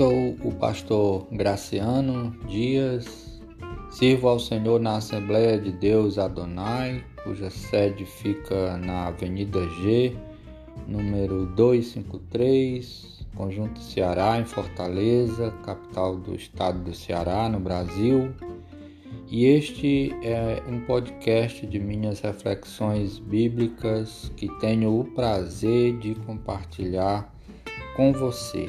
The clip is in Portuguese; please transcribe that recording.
Sou o pastor Graciano Dias, sirvo ao Senhor na Assembleia de Deus Adonai, cuja sede fica na Avenida G, número 253, Conjunto Ceará, em Fortaleza, capital do estado do Ceará, no Brasil. E este é um podcast de minhas reflexões bíblicas que tenho o prazer de compartilhar com você.